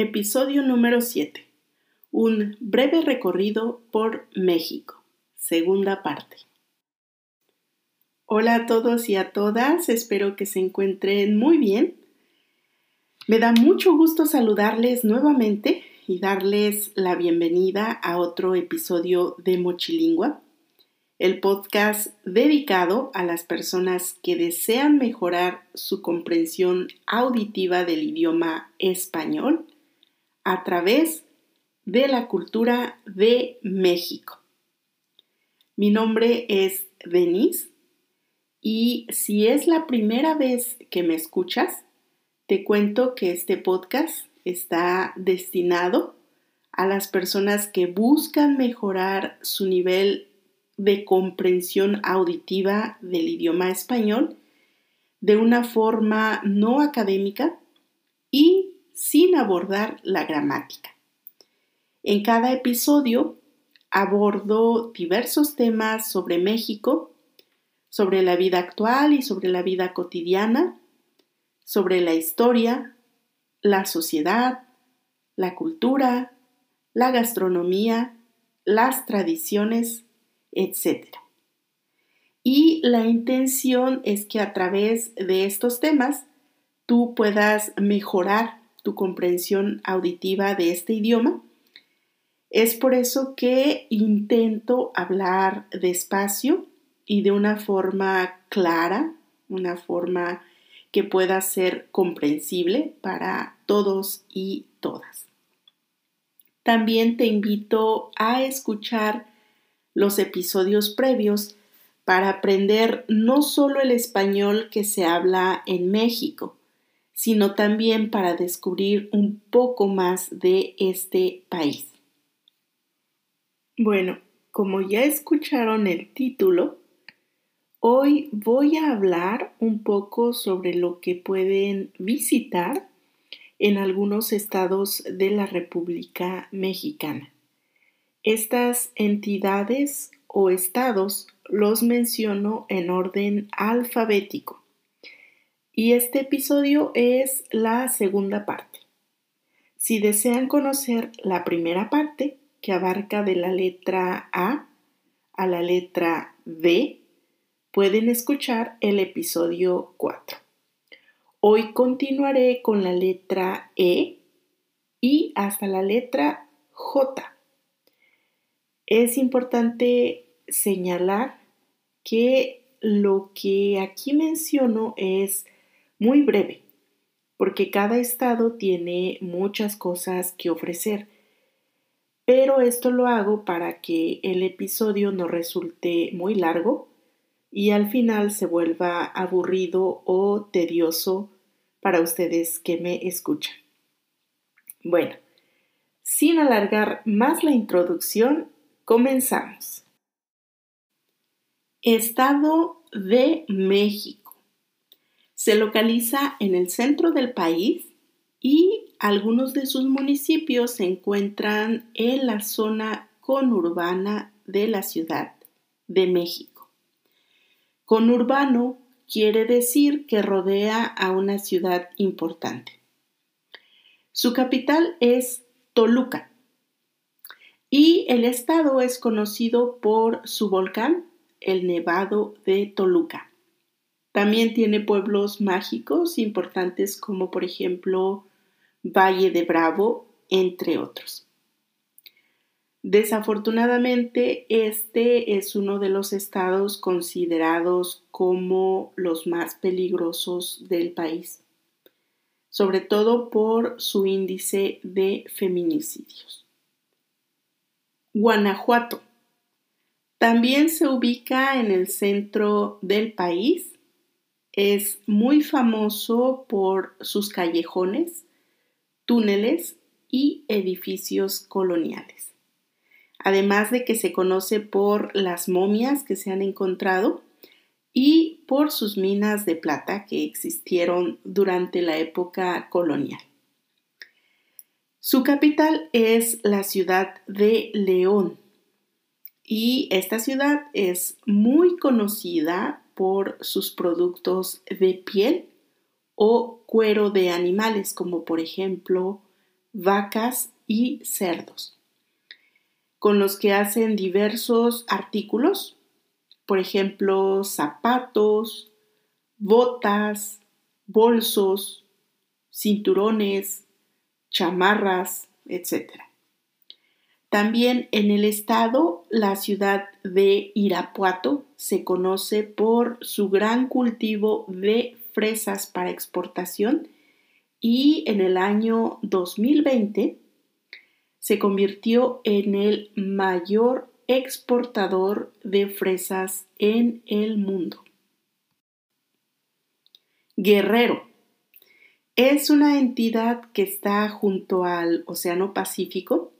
Episodio número 7. Un breve recorrido por México. Segunda parte. Hola a todos y a todas, espero que se encuentren muy bien. Me da mucho gusto saludarles nuevamente y darles la bienvenida a otro episodio de Mochilingua, el podcast dedicado a las personas que desean mejorar su comprensión auditiva del idioma español a través de la cultura de México. Mi nombre es Denise y si es la primera vez que me escuchas, te cuento que este podcast está destinado a las personas que buscan mejorar su nivel de comprensión auditiva del idioma español de una forma no académica y sin abordar la gramática. En cada episodio abordo diversos temas sobre México, sobre la vida actual y sobre la vida cotidiana, sobre la historia, la sociedad, la cultura, la gastronomía, las tradiciones, etc. Y la intención es que a través de estos temas tú puedas mejorar tu comprensión auditiva de este idioma. Es por eso que intento hablar despacio y de una forma clara, una forma que pueda ser comprensible para todos y todas. También te invito a escuchar los episodios previos para aprender no solo el español que se habla en México, sino también para descubrir un poco más de este país. Bueno, como ya escucharon el título, hoy voy a hablar un poco sobre lo que pueden visitar en algunos estados de la República Mexicana. Estas entidades o estados los menciono en orden alfabético y este episodio es la segunda parte. Si desean conocer la primera parte, que abarca de la letra A a la letra B, pueden escuchar el episodio 4. Hoy continuaré con la letra E y hasta la letra J. Es importante señalar que lo que aquí menciono es muy breve, porque cada estado tiene muchas cosas que ofrecer. Pero esto lo hago para que el episodio no resulte muy largo y al final se vuelva aburrido o tedioso para ustedes que me escuchan. Bueno, sin alargar más la introducción, comenzamos. Estado de México. Se localiza en el centro del país y algunos de sus municipios se encuentran en la zona conurbana de la Ciudad de México. Conurbano quiere decir que rodea a una ciudad importante. Su capital es Toluca y el estado es conocido por su volcán, el Nevado de Toluca. También tiene pueblos mágicos importantes como por ejemplo Valle de Bravo, entre otros. Desafortunadamente, este es uno de los estados considerados como los más peligrosos del país, sobre todo por su índice de feminicidios. Guanajuato. También se ubica en el centro del país es muy famoso por sus callejones, túneles y edificios coloniales. Además de que se conoce por las momias que se han encontrado y por sus minas de plata que existieron durante la época colonial. Su capital es la ciudad de León y esta ciudad es muy conocida por sus productos de piel o cuero de animales, como por ejemplo vacas y cerdos, con los que hacen diversos artículos, por ejemplo, zapatos, botas, bolsos, cinturones, chamarras, etc. También en el estado, la ciudad de Irapuato se conoce por su gran cultivo de fresas para exportación y en el año 2020 se convirtió en el mayor exportador de fresas en el mundo. Guerrero es una entidad que está junto al Océano Pacífico.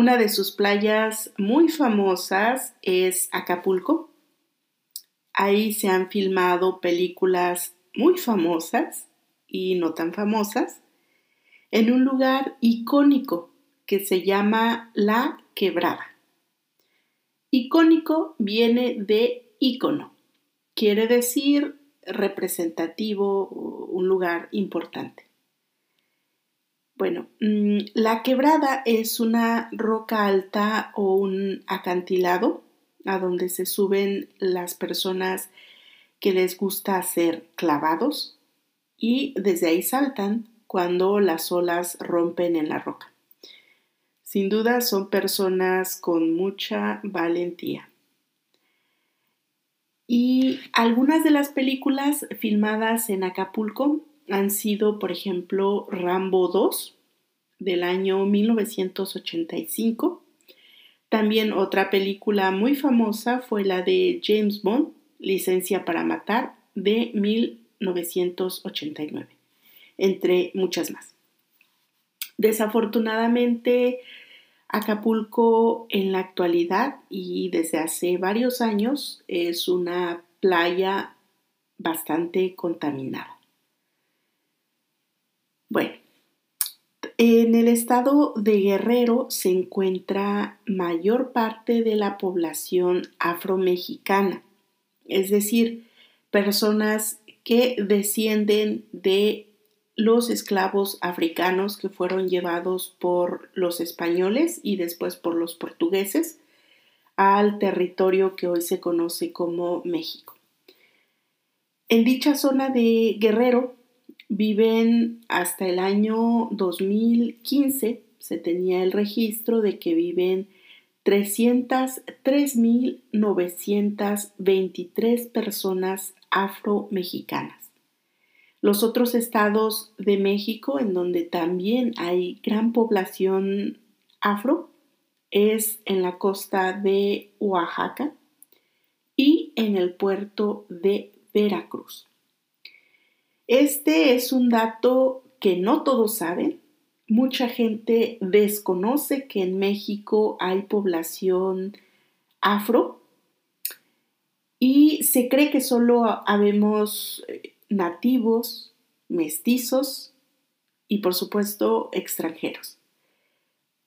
Una de sus playas muy famosas es Acapulco. Ahí se han filmado películas muy famosas y no tan famosas en un lugar icónico que se llama La Quebrada. Icónico viene de ícono, quiere decir representativo, un lugar importante. Bueno, mm, la quebrada es una roca alta o un acantilado a donde se suben las personas que les gusta hacer clavados y desde ahí saltan cuando las olas rompen en la roca. Sin duda son personas con mucha valentía. Y algunas de las películas filmadas en Acapulco han sido, por ejemplo, Rambo 2 del año 1985. También otra película muy famosa fue la de James Bond, Licencia para Matar, de 1989, entre muchas más. Desafortunadamente, Acapulco en la actualidad y desde hace varios años es una playa bastante contaminada. Bueno, en el estado de Guerrero se encuentra mayor parte de la población afromexicana, es decir, personas que descienden de los esclavos africanos que fueron llevados por los españoles y después por los portugueses al territorio que hoy se conoce como México. En dicha zona de Guerrero viven hasta el año 2015, se tenía el registro de que viven 303.923 personas afromexicanas. Los otros estados de México, en donde también hay gran población afro, es en la costa de Oaxaca y en el puerto de Veracruz. Este es un dato que no todos saben. Mucha gente desconoce que en México hay población afro y se cree que solo habemos eh, nativos, mestizos y por supuesto extranjeros.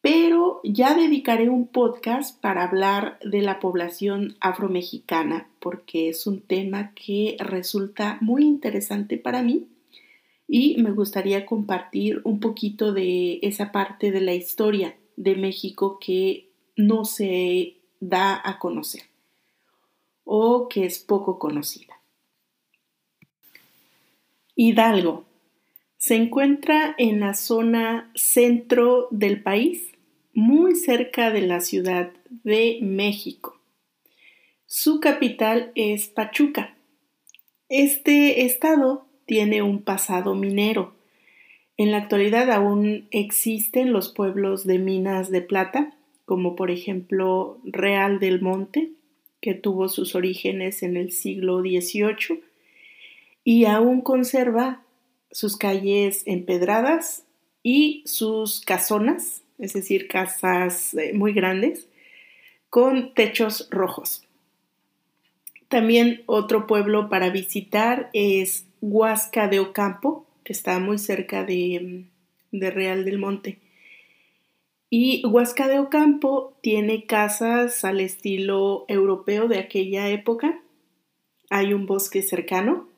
Pero ya dedicaré un podcast para hablar de la población afromexicana porque es un tema que resulta muy interesante para mí y me gustaría compartir un poquito de esa parte de la historia de México que no se da a conocer o que es poco conocida. Hidalgo. Se encuentra en la zona centro del país, muy cerca de la Ciudad de México. Su capital es Pachuca. Este estado tiene un pasado minero. En la actualidad aún existen los pueblos de minas de plata, como por ejemplo Real del Monte, que tuvo sus orígenes en el siglo XVIII y aún conserva sus calles empedradas y sus casonas, es decir, casas eh, muy grandes, con techos rojos. También otro pueblo para visitar es Huasca de Ocampo, que está muy cerca de, de Real del Monte. Y Huasca de Ocampo tiene casas al estilo europeo de aquella época. Hay un bosque cercano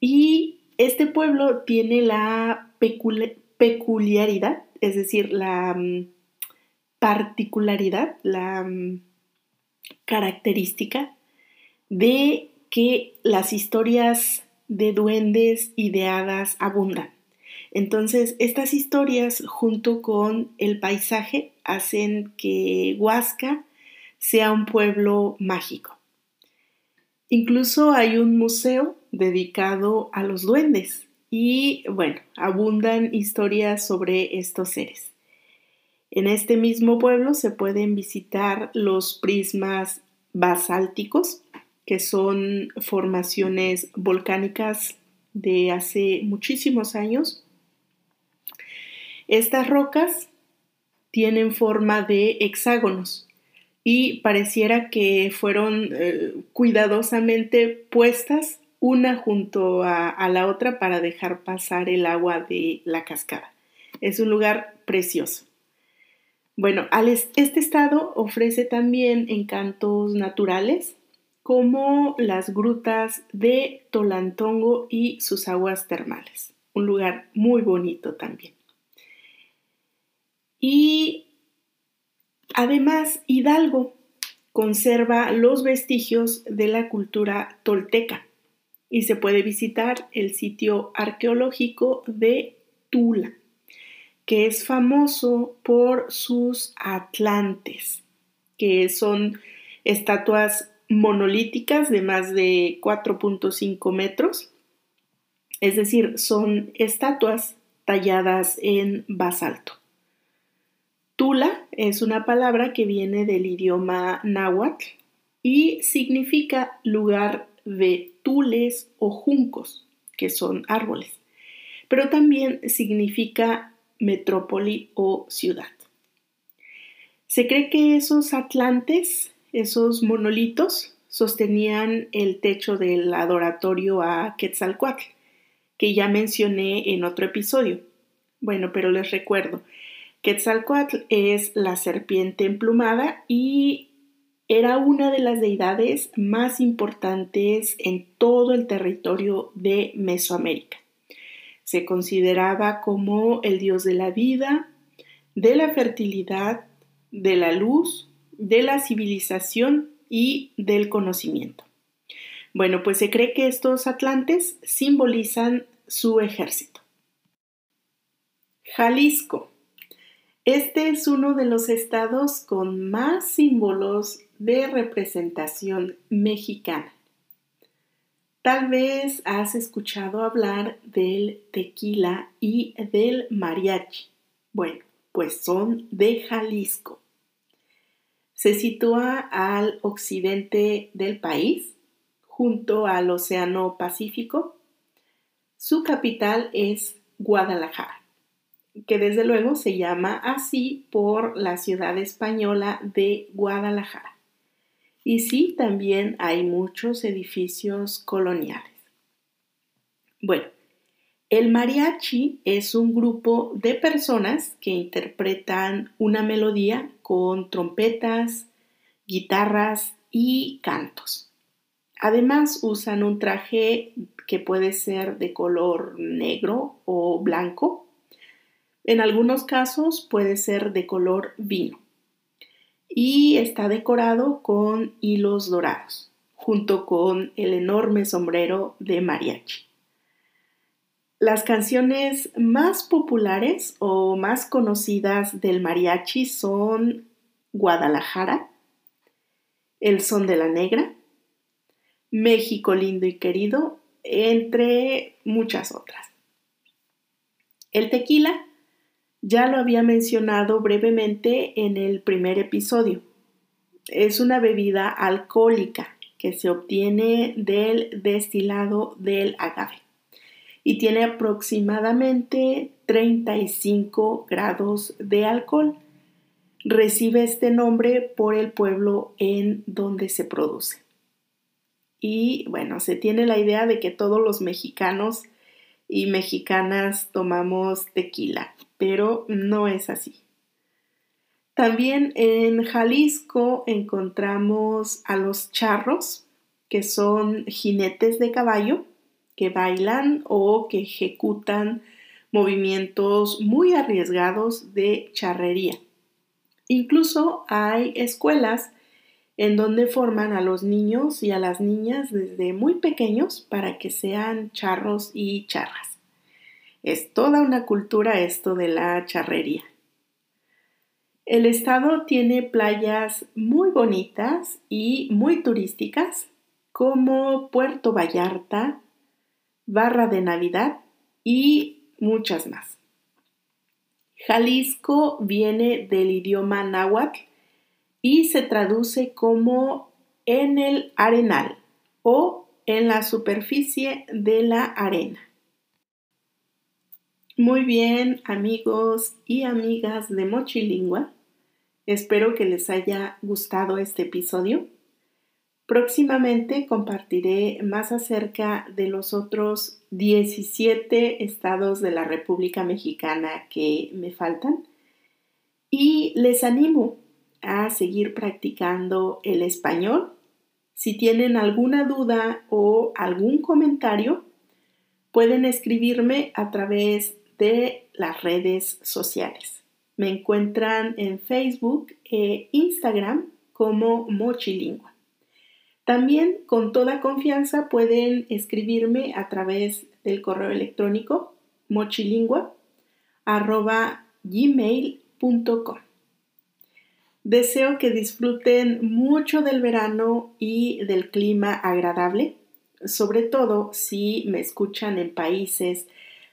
y este pueblo tiene la peculiaridad, es decir, la mm, particularidad, la mm, característica de que las historias de duendes y de hadas abundan. Entonces, estas historias junto con el paisaje hacen que Huasca sea un pueblo mágico. Incluso hay un museo dedicado a los duendes y, bueno, abundan historias sobre estos seres. En este mismo pueblo se pueden visitar los prismas basálticos, que son formaciones volcánicas de hace muchísimos años. Estas rocas tienen forma de hexágonos y pareciera que fueron eh, cuidadosamente puestas una junto a, a la otra para dejar pasar el agua de la cascada. Es un lugar precioso. Bueno, este estado ofrece también encantos naturales como las grutas de Tolantongo y sus aguas termales. Un lugar muy bonito también. Y además Hidalgo conserva los vestigios de la cultura tolteca y se puede visitar el sitio arqueológico de Tula que es famoso por sus atlantes, que son estatuas monolíticas de más de 4.5 metros, es decir, son estatuas talladas en basalto. Tula es una palabra que viene del idioma náhuatl y significa lugar de tules o juncos, que son árboles, pero también significa metrópoli o ciudad. Se cree que esos atlantes, esos monolitos, sostenían el techo del adoratorio a Quetzalcoatl, que ya mencioné en otro episodio. Bueno, pero les recuerdo, Quetzalcoatl es la serpiente emplumada y era una de las deidades más importantes en todo el territorio de Mesoamérica. Se consideraba como el dios de la vida, de la fertilidad, de la luz, de la civilización y del conocimiento. Bueno, pues se cree que estos atlantes simbolizan su ejército. Jalisco. Este es uno de los estados con más símbolos de representación mexicana. Tal vez has escuchado hablar del tequila y del mariachi. Bueno, pues son de Jalisco. Se sitúa al occidente del país, junto al Océano Pacífico. Su capital es Guadalajara, que desde luego se llama así por la ciudad española de Guadalajara. Y sí, también hay muchos edificios coloniales. Bueno, el mariachi es un grupo de personas que interpretan una melodía con trompetas, guitarras y cantos. Además usan un traje que puede ser de color negro o blanco. En algunos casos puede ser de color vino y está decorado con hilos dorados, junto con el enorme sombrero de mariachi. Las canciones más populares o más conocidas del mariachi son Guadalajara, El Son de la Negra, México lindo y querido, entre muchas otras. El tequila ya lo había mencionado brevemente en el primer episodio. Es una bebida alcohólica que se obtiene del destilado del agave y tiene aproximadamente 35 grados de alcohol. Recibe este nombre por el pueblo en donde se produce. Y bueno, se tiene la idea de que todos los mexicanos y mexicanas tomamos tequila pero no es así. También en Jalisco encontramos a los charros, que son jinetes de caballo que bailan o que ejecutan movimientos muy arriesgados de charrería. Incluso hay escuelas en donde forman a los niños y a las niñas desde muy pequeños para que sean charros y charras. Es toda una cultura esto de la charrería. El estado tiene playas muy bonitas y muy turísticas como Puerto Vallarta, Barra de Navidad y muchas más. Jalisco viene del idioma náhuatl y se traduce como en el arenal o en la superficie de la arena. Muy bien, amigos y amigas de Mochilingua. Espero que les haya gustado este episodio. Próximamente compartiré más acerca de los otros 17 estados de la República Mexicana que me faltan y les animo a seguir practicando el español. Si tienen alguna duda o algún comentario, pueden escribirme a través de las redes sociales. Me encuentran en Facebook e Instagram como Mochilingua. También con toda confianza pueden escribirme a través del correo electrónico mochilingua.gmail.com. Deseo que disfruten mucho del verano y del clima agradable, sobre todo si me escuchan en países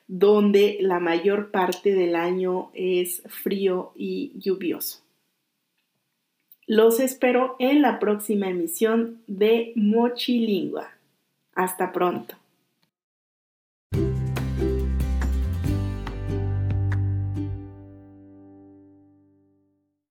donde la mayor parte del año es frío y lluvioso. Los espero en la próxima emisión de Mochilingua. Hasta pronto.